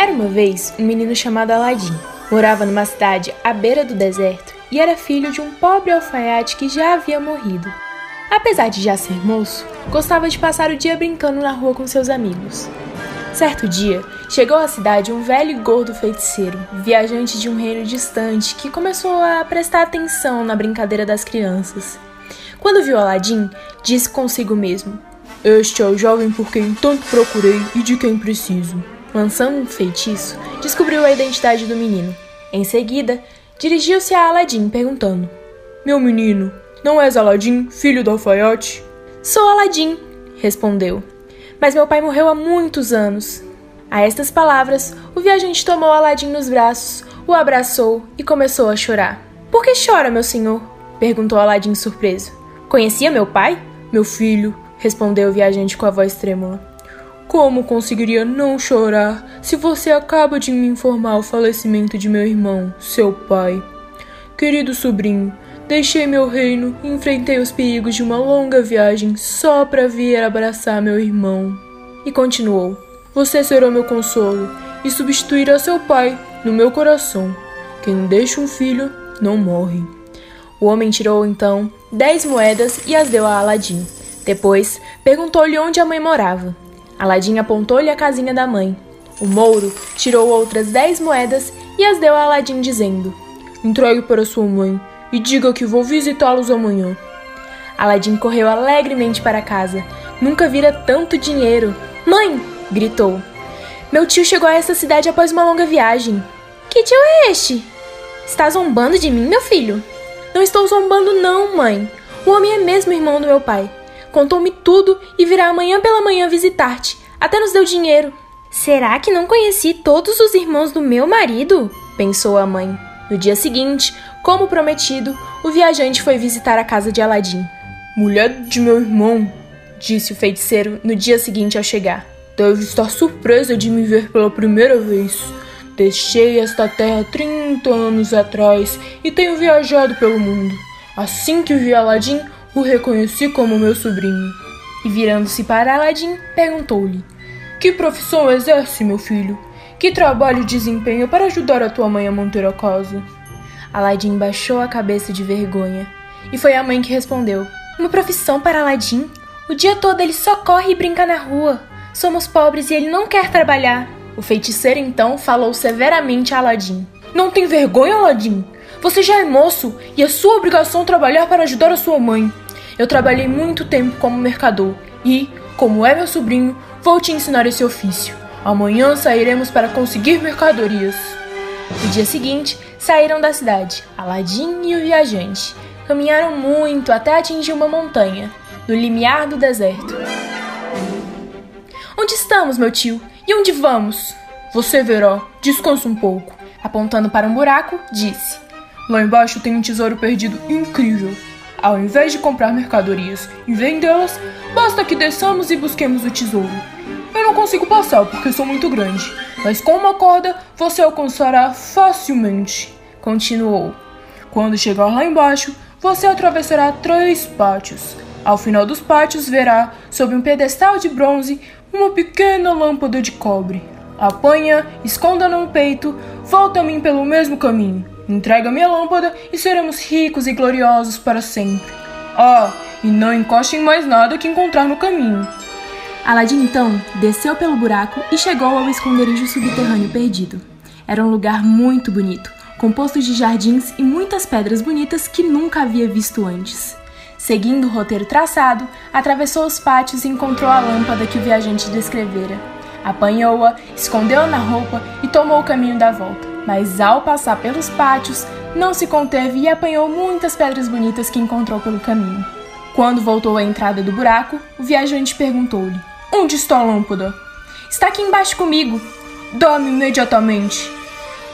Era uma vez um menino chamado Aladim. Morava numa cidade à beira do deserto e era filho de um pobre alfaiate que já havia morrido. Apesar de já ser moço, gostava de passar o dia brincando na rua com seus amigos. Certo dia, chegou à cidade um velho e gordo feiticeiro, viajante de um reino distante, que começou a prestar atenção na brincadeira das crianças. Quando viu Aladim, disse consigo mesmo: Este é o jovem por quem tanto procurei e de quem preciso lançando um feitiço, descobriu a identidade do menino. Em seguida, dirigiu-se a Aladim perguntando: Meu menino, não és Aladim, filho do alfaiate? Sou Aladim, respondeu. Mas meu pai morreu há muitos anos. A estas palavras, o viajante tomou Aladim nos braços, o abraçou e começou a chorar. Por que chora, meu senhor? perguntou Aladim surpreso. Conhecia meu pai? Meu filho, respondeu o viajante com a voz trêmula. Como conseguiria não chorar se você acaba de me informar o falecimento de meu irmão, seu pai? Querido sobrinho, deixei meu reino e enfrentei os perigos de uma longa viagem só para vir abraçar meu irmão. E continuou: Você será meu consolo e substituirá seu pai no meu coração. Quem deixa um filho não morre. O homem tirou então dez moedas e as deu a Aladim. Depois perguntou-lhe onde a mãe morava. Aladim apontou-lhe a casinha da mãe. O mouro tirou outras dez moedas e as deu a Aladim, dizendo: Entregue para sua mãe e diga que vou visitá-los amanhã. Aladim correu alegremente para casa. Nunca vira tanto dinheiro. Mãe! gritou. Meu tio chegou a essa cidade após uma longa viagem. Que tio é este? Está zombando de mim, meu filho? Não estou zombando, não, mãe. O homem é mesmo irmão do meu pai. Contou-me tudo e virá amanhã pela manhã visitar-te. Até nos deu dinheiro. Será que não conheci todos os irmãos do meu marido? pensou a mãe. No dia seguinte, como prometido, o viajante foi visitar a casa de Aladim. Mulher de meu irmão, disse o feiticeiro no dia seguinte ao chegar. Deve estar surpresa de me ver pela primeira vez. Deixei esta terra 30 anos atrás e tenho viajado pelo mundo. Assim que vi Aladim, o reconheci como meu sobrinho. E virando-se para Aladim, perguntou-lhe: Que profissão exerce, meu filho? Que trabalho desempenha para ajudar a tua mãe a manter a casa? Aladim baixou a cabeça de vergonha. E foi a mãe que respondeu: Uma profissão para Aladim? O dia todo ele só corre e brinca na rua. Somos pobres e ele não quer trabalhar. O feiticeiro então falou severamente a Aladim: Não tem vergonha, Aladim? Você já é moço e é sua obrigação trabalhar para ajudar a sua mãe. Eu trabalhei muito tempo como mercador e, como é meu sobrinho, vou te ensinar esse ofício. Amanhã sairemos para conseguir mercadorias. No dia seguinte, saíram da cidade, Aladim e o viajante. Caminharam muito até atingir uma montanha, no limiar do deserto. Onde estamos, meu tio? E onde vamos? Você verá, descansa um pouco. Apontando para um buraco, disse: Lá embaixo tem um tesouro perdido incrível. Ao invés de comprar mercadorias e vendê-las, basta que desçamos e busquemos o tesouro. Eu não consigo passar porque sou muito grande, mas com uma corda você alcançará facilmente. Continuou. Quando chegar lá embaixo, você atravessará três pátios. Ao final dos pátios, verá, sob um pedestal de bronze, uma pequena lâmpada de cobre. Apanha, esconda no peito, volta a mim pelo mesmo caminho. Entrega-me a lâmpada e seremos ricos e gloriosos para sempre. Ah, e não encoste em mais nada que encontrar no caminho. Aladim então desceu pelo buraco e chegou ao esconderijo subterrâneo perdido. Era um lugar muito bonito, composto de jardins e muitas pedras bonitas que nunca havia visto antes. Seguindo o roteiro traçado, atravessou os pátios e encontrou a lâmpada que o viajante descrevera. Apanhou-a, escondeu-a na roupa e tomou o caminho da volta mas ao passar pelos pátios, não se conteve e apanhou muitas pedras bonitas que encontrou pelo caminho. Quando voltou à entrada do buraco, o viajante perguntou-lhe: Onde está a lâmpada? Está aqui embaixo comigo. Dá-me imediatamente.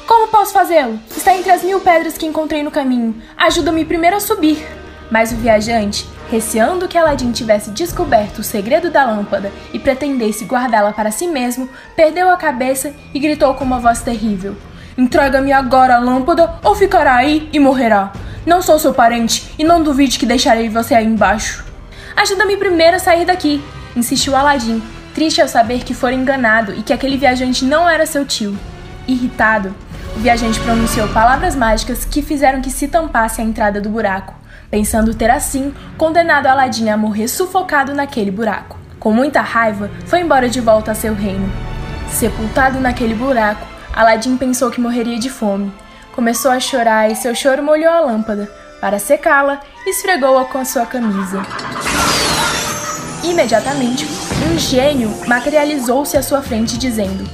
Como posso fazê-lo? Está entre as mil pedras que encontrei no caminho. Ajuda-me primeiro a subir. Mas o viajante, receando que Aladim tivesse descoberto o segredo da lâmpada e pretendesse guardá-la para si mesmo, perdeu a cabeça e gritou com uma voz terrível: Entrega-me agora a lâmpada ou ficará aí e morrerá. Não sou seu parente e não duvide que deixarei você aí embaixo. Ajuda-me primeiro a sair daqui, insistiu Aladim, triste ao saber que fora enganado e que aquele viajante não era seu tio. Irritado, o viajante pronunciou palavras mágicas que fizeram que se tampasse a entrada do buraco, pensando ter assim condenado Aladim a morrer sufocado naquele buraco. Com muita raiva, foi embora de volta a seu reino. Sepultado naquele buraco, Aladim pensou que morreria de fome. Começou a chorar e seu choro molhou a lâmpada. Para secá-la, esfregou-a com a sua camisa. Imediatamente, um gênio materializou-se à sua frente, dizendo: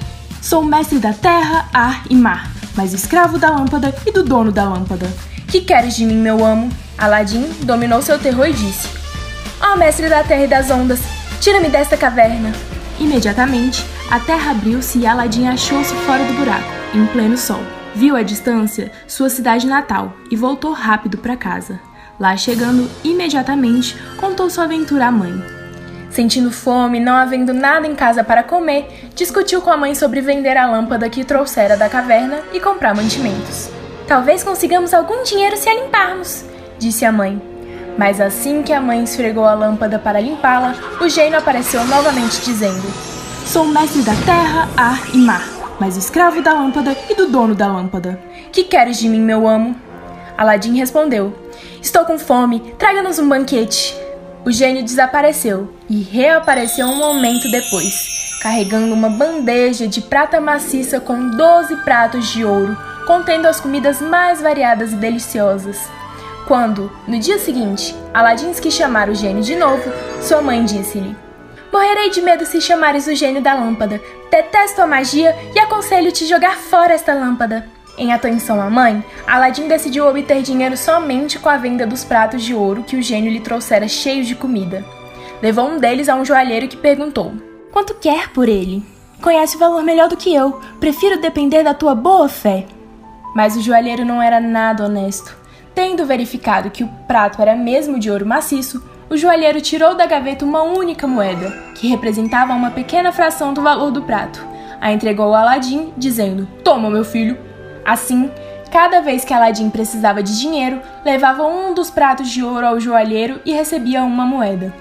Sou mestre da terra, ar e mar, mas escravo da lâmpada e do dono da lâmpada. Que queres de mim, meu amo? Aladim dominou seu terror e disse: Ó oh, mestre da terra e das ondas, tira-me desta caverna. Imediatamente, a terra abriu-se e Aladim achou-se fora do buraco, em pleno sol. Viu à distância sua cidade natal e voltou rápido para casa. Lá chegando, imediatamente contou sua aventura à mãe. Sentindo fome, não havendo nada em casa para comer, discutiu com a mãe sobre vender a lâmpada que trouxera da caverna e comprar mantimentos. Talvez consigamos algum dinheiro se a limparmos, disse a mãe. Mas assim que a mãe esfregou a lâmpada para limpá-la, o gênio apareceu novamente dizendo: Sou mestre da terra, ar e mar, mas escravo da lâmpada e do dono da lâmpada. Que queres de mim, meu amo? Aladim respondeu: Estou com fome, traga-nos um banquete. O gênio desapareceu e reapareceu um momento depois, carregando uma bandeja de prata maciça com 12 pratos de ouro, contendo as comidas mais variadas e deliciosas. Quando, no dia seguinte, Aladim quis chamar o gênio de novo, sua mãe disse-lhe: Morrerei de medo se chamares o gênio da lâmpada. Detesto a magia e aconselho-te jogar fora esta lâmpada. Em atenção à mãe, Aladim decidiu obter dinheiro somente com a venda dos pratos de ouro que o gênio lhe trouxera cheios de comida. Levou um deles a um joalheiro que perguntou: Quanto quer por ele? Conhece o valor melhor do que eu. Prefiro depender da tua boa fé. Mas o joalheiro não era nada honesto. Tendo verificado que o prato era mesmo de ouro maciço, o joalheiro tirou da gaveta uma única moeda, que representava uma pequena fração do valor do prato. A entregou a Aladim, dizendo: Toma, meu filho, Assim, cada vez que Aladim precisava de dinheiro, levava um dos pratos de ouro ao joalheiro e recebia uma moeda.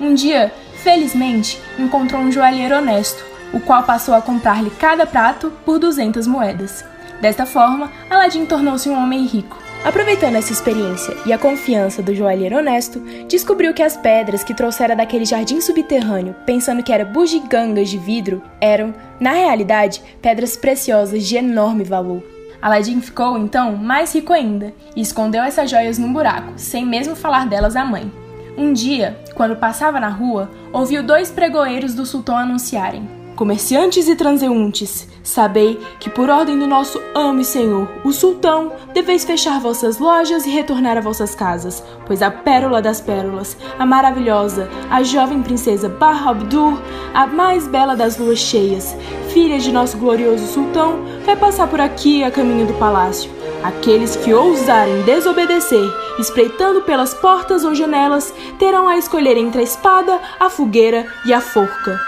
Um dia, felizmente, encontrou um joalheiro honesto, o qual passou a comprar-lhe cada prato por 200 moedas. Desta forma, Aladim tornou-se um homem rico. Aproveitando essa experiência e a confiança do joalheiro honesto, descobriu que as pedras que trouxera daquele jardim subterrâneo, pensando que eram bugigangas de vidro, eram, na realidade, pedras preciosas de enorme valor. Aladim ficou, então, mais rico ainda e escondeu essas joias num buraco, sem mesmo falar delas à mãe. Um dia, quando passava na rua, ouviu dois pregoeiros do sultão anunciarem: Comerciantes e transeuntes, sabei que por ordem do nosso amo e senhor, o sultão, deveis fechar vossas lojas e retornar a vossas casas, pois a pérola das pérolas, a maravilhosa, a jovem princesa Bar Abdur, a mais bela das luas cheias, filha de nosso glorioso sultão, vai passar por aqui a caminho do palácio. Aqueles que ousarem desobedecer, espreitando pelas portas ou janelas, terão a escolher entre a espada, a fogueira e a forca.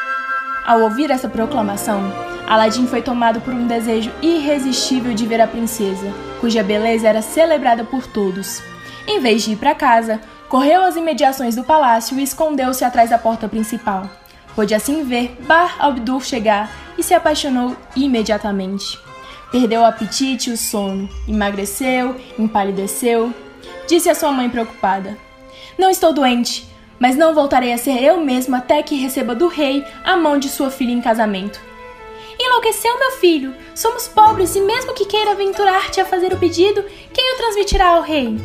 Ao ouvir essa proclamação, Aladim foi tomado por um desejo irresistível de ver a princesa, cuja beleza era celebrada por todos. Em vez de ir para casa, correu às imediações do palácio e escondeu-se atrás da porta principal. Pôde assim ver Bar Abdur chegar e se apaixonou imediatamente. Perdeu o apetite e o sono, emagreceu, empalideceu. Disse à sua mãe preocupada: Não estou doente, mas não voltarei a ser eu mesmo até que receba do rei a mão de sua filha em casamento. Enlouqueceu, meu filho! Somos pobres e, mesmo que queira aventurar-te a fazer o pedido, quem o transmitirá ao rei?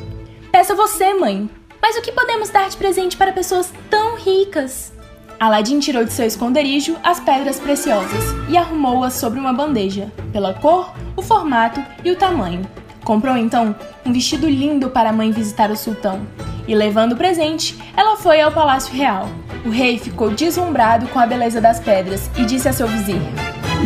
Peça você, mãe. Mas o que podemos dar de presente para pessoas tão ricas? Aladim tirou de seu esconderijo as pedras preciosas e arrumou-as sobre uma bandeja, pela cor, o formato e o tamanho. Comprou então um vestido lindo para a mãe visitar o sultão e, levando o presente, ela foi ao palácio real. O rei ficou deslumbrado com a beleza das pedras e disse a seu vizir: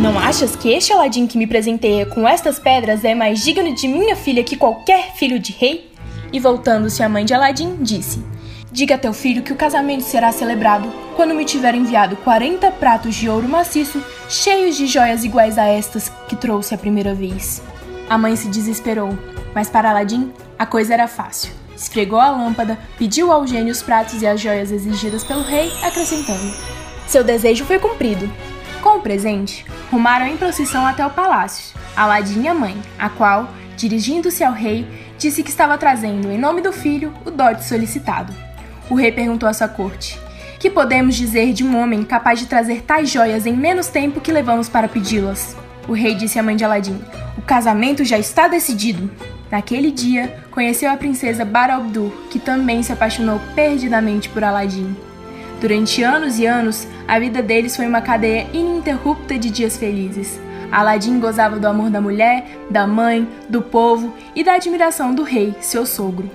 Não achas que este Aladim que me presenteia com estas pedras é mais digno de minha filha que qualquer filho de rei? E voltando-se à mãe de Aladim, disse: Diga a teu filho que o casamento será celebrado quando me tiver enviado 40 pratos de ouro maciço cheios de joias iguais a estas que trouxe a primeira vez. A mãe se desesperou, mas para Aladim a coisa era fácil esfregou a lâmpada, pediu ao gênio os pratos e as joias exigidas pelo rei, acrescentando: Seu desejo foi cumprido. Com o presente, rumaram em procissão até o palácio, Aladim e a mãe, a qual, dirigindo-se ao rei, disse que estava trazendo, em nome do filho, o dote solicitado. O rei perguntou à sua corte: Que podemos dizer de um homem capaz de trazer tais joias em menos tempo que levamos para pedi-las? O rei disse à mãe de Aladim: O casamento já está decidido. Naquele dia, conheceu a princesa Barabdur, que também se apaixonou perdidamente por Aladim. Durante anos e anos, a vida deles foi uma cadeia ininterrupta de dias felizes. Aladim gozava do amor da mulher, da mãe, do povo e da admiração do rei, seu sogro.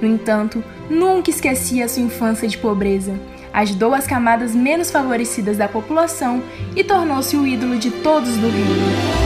No entanto, nunca esquecia sua infância de pobreza. Ajudou as camadas menos favorecidas da população e tornou-se o ídolo de todos do reino.